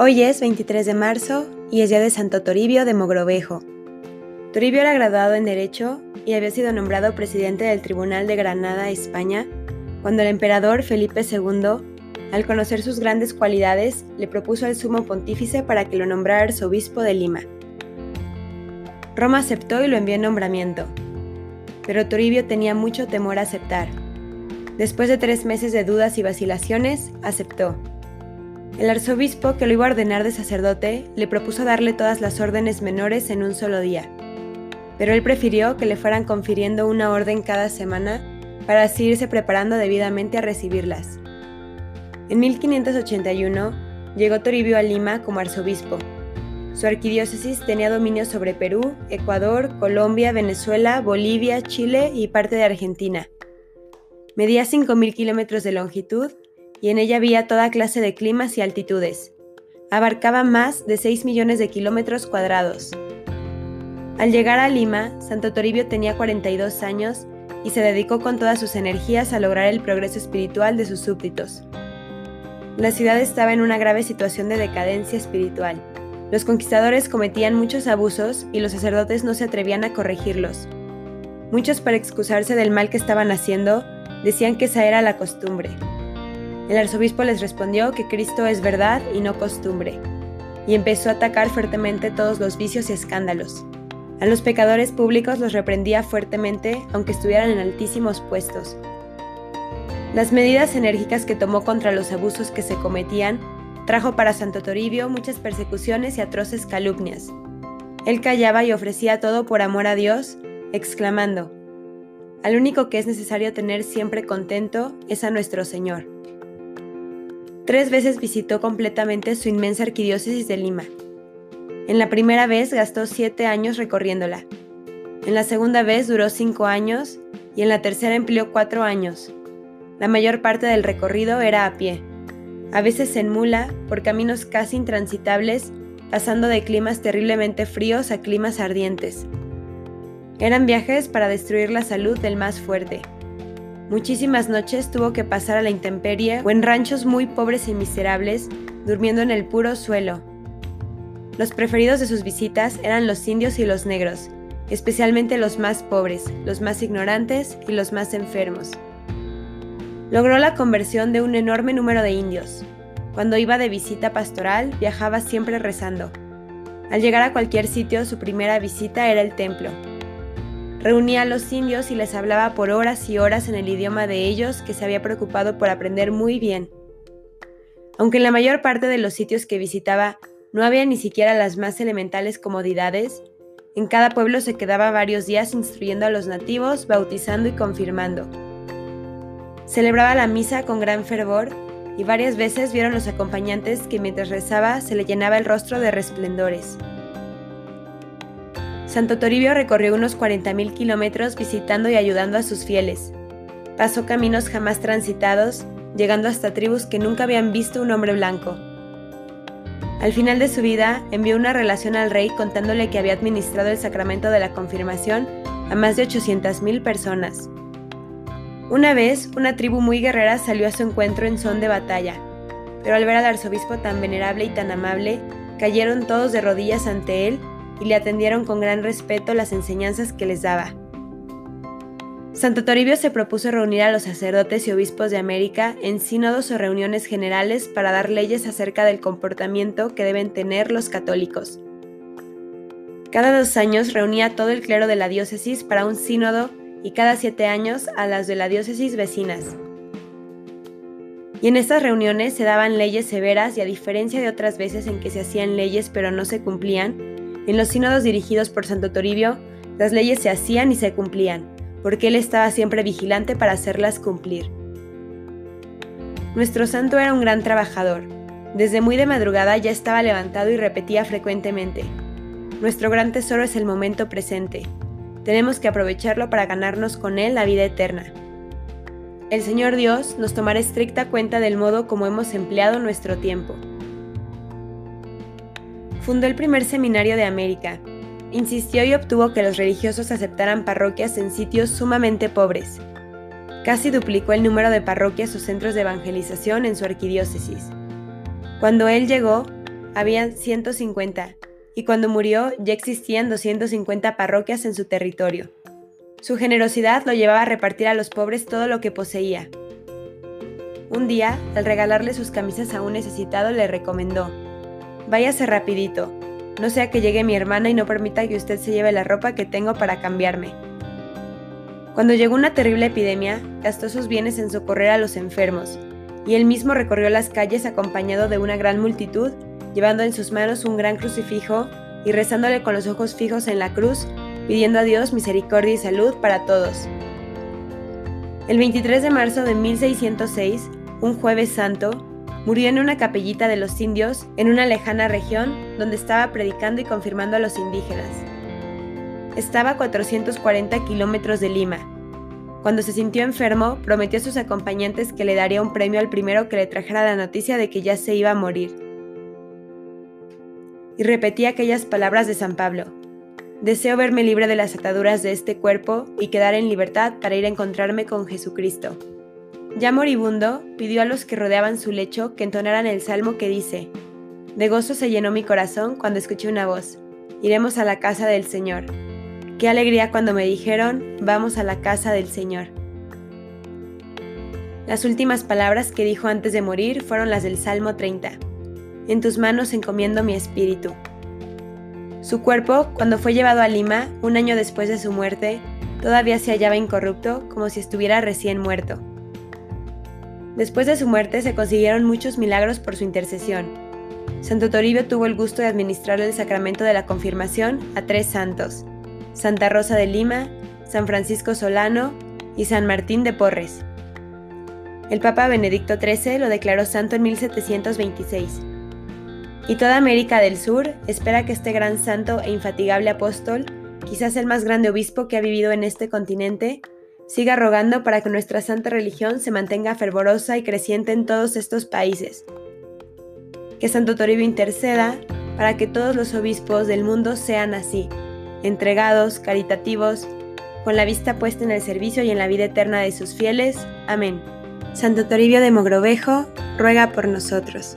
Hoy es 23 de marzo y es día de Santo Toribio de Mogrovejo. Toribio era graduado en Derecho y había sido nombrado presidente del Tribunal de Granada, España, cuando el emperador Felipe II, al conocer sus grandes cualidades, le propuso al sumo pontífice para que lo nombrara arzobispo de Lima. Roma aceptó y lo envió en nombramiento, pero Toribio tenía mucho temor a aceptar. Después de tres meses de dudas y vacilaciones, aceptó. El arzobispo, que lo iba a ordenar de sacerdote, le propuso darle todas las órdenes menores en un solo día, pero él prefirió que le fueran confiriendo una orden cada semana para así irse preparando debidamente a recibirlas. En 1581 llegó Toribio a Lima como arzobispo. Su arquidiócesis tenía dominio sobre Perú, Ecuador, Colombia, Venezuela, Bolivia, Chile y parte de Argentina. Medía 5.000 kilómetros de longitud y en ella había toda clase de climas y altitudes. Abarcaba más de 6 millones de kilómetros cuadrados. Al llegar a Lima, Santo Toribio tenía 42 años y se dedicó con todas sus energías a lograr el progreso espiritual de sus súbditos. La ciudad estaba en una grave situación de decadencia espiritual. Los conquistadores cometían muchos abusos y los sacerdotes no se atrevían a corregirlos. Muchos para excusarse del mal que estaban haciendo decían que esa era la costumbre. El arzobispo les respondió que Cristo es verdad y no costumbre, y empezó a atacar fuertemente todos los vicios y escándalos. A los pecadores públicos los reprendía fuertemente aunque estuvieran en altísimos puestos. Las medidas enérgicas que tomó contra los abusos que se cometían trajo para Santo Toribio muchas persecuciones y atroces calumnias. Él callaba y ofrecía todo por amor a Dios, exclamando, Al único que es necesario tener siempre contento es a nuestro Señor. Tres veces visitó completamente su inmensa arquidiócesis de Lima. En la primera vez gastó siete años recorriéndola. En la segunda vez duró cinco años y en la tercera empleó cuatro años. La mayor parte del recorrido era a pie, a veces en mula, por caminos casi intransitables, pasando de climas terriblemente fríos a climas ardientes. Eran viajes para destruir la salud del más fuerte. Muchísimas noches tuvo que pasar a la intemperie o en ranchos muy pobres y miserables, durmiendo en el puro suelo. Los preferidos de sus visitas eran los indios y los negros, especialmente los más pobres, los más ignorantes y los más enfermos. Logró la conversión de un enorme número de indios. Cuando iba de visita pastoral, viajaba siempre rezando. Al llegar a cualquier sitio, su primera visita era el templo, Reunía a los indios y les hablaba por horas y horas en el idioma de ellos que se había preocupado por aprender muy bien. Aunque en la mayor parte de los sitios que visitaba no había ni siquiera las más elementales comodidades, en cada pueblo se quedaba varios días instruyendo a los nativos, bautizando y confirmando. Celebraba la misa con gran fervor y varias veces vieron los acompañantes que mientras rezaba se le llenaba el rostro de resplendores. Santo Toribio recorrió unos 40.000 kilómetros visitando y ayudando a sus fieles. Pasó caminos jamás transitados, llegando hasta tribus que nunca habían visto un hombre blanco. Al final de su vida, envió una relación al rey contándole que había administrado el sacramento de la confirmación a más de 800.000 personas. Una vez, una tribu muy guerrera salió a su encuentro en son de batalla, pero al ver al arzobispo tan venerable y tan amable, cayeron todos de rodillas ante él y le atendieron con gran respeto las enseñanzas que les daba. Santo Toribio se propuso reunir a los sacerdotes y obispos de América en sínodos o reuniones generales para dar leyes acerca del comportamiento que deben tener los católicos. Cada dos años reunía a todo el clero de la diócesis para un sínodo y cada siete años a las de la diócesis vecinas. Y en estas reuniones se daban leyes severas y a diferencia de otras veces en que se hacían leyes pero no se cumplían, en los sínodos dirigidos por Santo Toribio, las leyes se hacían y se cumplían, porque él estaba siempre vigilante para hacerlas cumplir. Nuestro santo era un gran trabajador. Desde muy de madrugada ya estaba levantado y repetía frecuentemente, Nuestro gran tesoro es el momento presente. Tenemos que aprovecharlo para ganarnos con él la vida eterna. El Señor Dios nos tomará estricta cuenta del modo como hemos empleado nuestro tiempo fundó el primer seminario de América. Insistió y obtuvo que los religiosos aceptaran parroquias en sitios sumamente pobres. Casi duplicó el número de parroquias o centros de evangelización en su arquidiócesis. Cuando él llegó, había 150, y cuando murió ya existían 250 parroquias en su territorio. Su generosidad lo llevaba a repartir a los pobres todo lo que poseía. Un día, al regalarle sus camisas a un necesitado, le recomendó, Váyase rapidito, no sea que llegue mi hermana y no permita que usted se lleve la ropa que tengo para cambiarme. Cuando llegó una terrible epidemia, gastó sus bienes en socorrer a los enfermos, y él mismo recorrió las calles acompañado de una gran multitud, llevando en sus manos un gran crucifijo y rezándole con los ojos fijos en la cruz, pidiendo a Dios misericordia y salud para todos. El 23 de marzo de 1606, un jueves santo, murió en una capellita de los indios en una lejana región donde estaba predicando y confirmando a los indígenas. Estaba a 440 kilómetros de Lima. Cuando se sintió enfermo, prometió a sus acompañantes que le daría un premio al primero que le trajera la noticia de que ya se iba a morir. Y repetía aquellas palabras de San Pablo. Deseo verme libre de las ataduras de este cuerpo y quedar en libertad para ir a encontrarme con Jesucristo. Ya moribundo, pidió a los que rodeaban su lecho que entonaran el salmo que dice, De gozo se llenó mi corazón cuando escuché una voz, iremos a la casa del Señor. Qué alegría cuando me dijeron, vamos a la casa del Señor. Las últimas palabras que dijo antes de morir fueron las del Salmo 30. En tus manos encomiendo mi espíritu. Su cuerpo, cuando fue llevado a Lima, un año después de su muerte, todavía se hallaba incorrupto como si estuviera recién muerto. Después de su muerte se consiguieron muchos milagros por su intercesión. Santo Toribio tuvo el gusto de administrar el sacramento de la confirmación a tres santos, Santa Rosa de Lima, San Francisco Solano y San Martín de Porres. El Papa Benedicto XIII lo declaró santo en 1726. Y toda América del Sur espera que este gran santo e infatigable apóstol, quizás el más grande obispo que ha vivido en este continente, siga rogando para que nuestra santa religión se mantenga fervorosa y creciente en todos estos países. Que Santo Toribio interceda para que todos los obispos del mundo sean así, entregados, caritativos, con la vista puesta en el servicio y en la vida eterna de sus fieles. Amén. Santo Toribio de Mogrovejo, ruega por nosotros.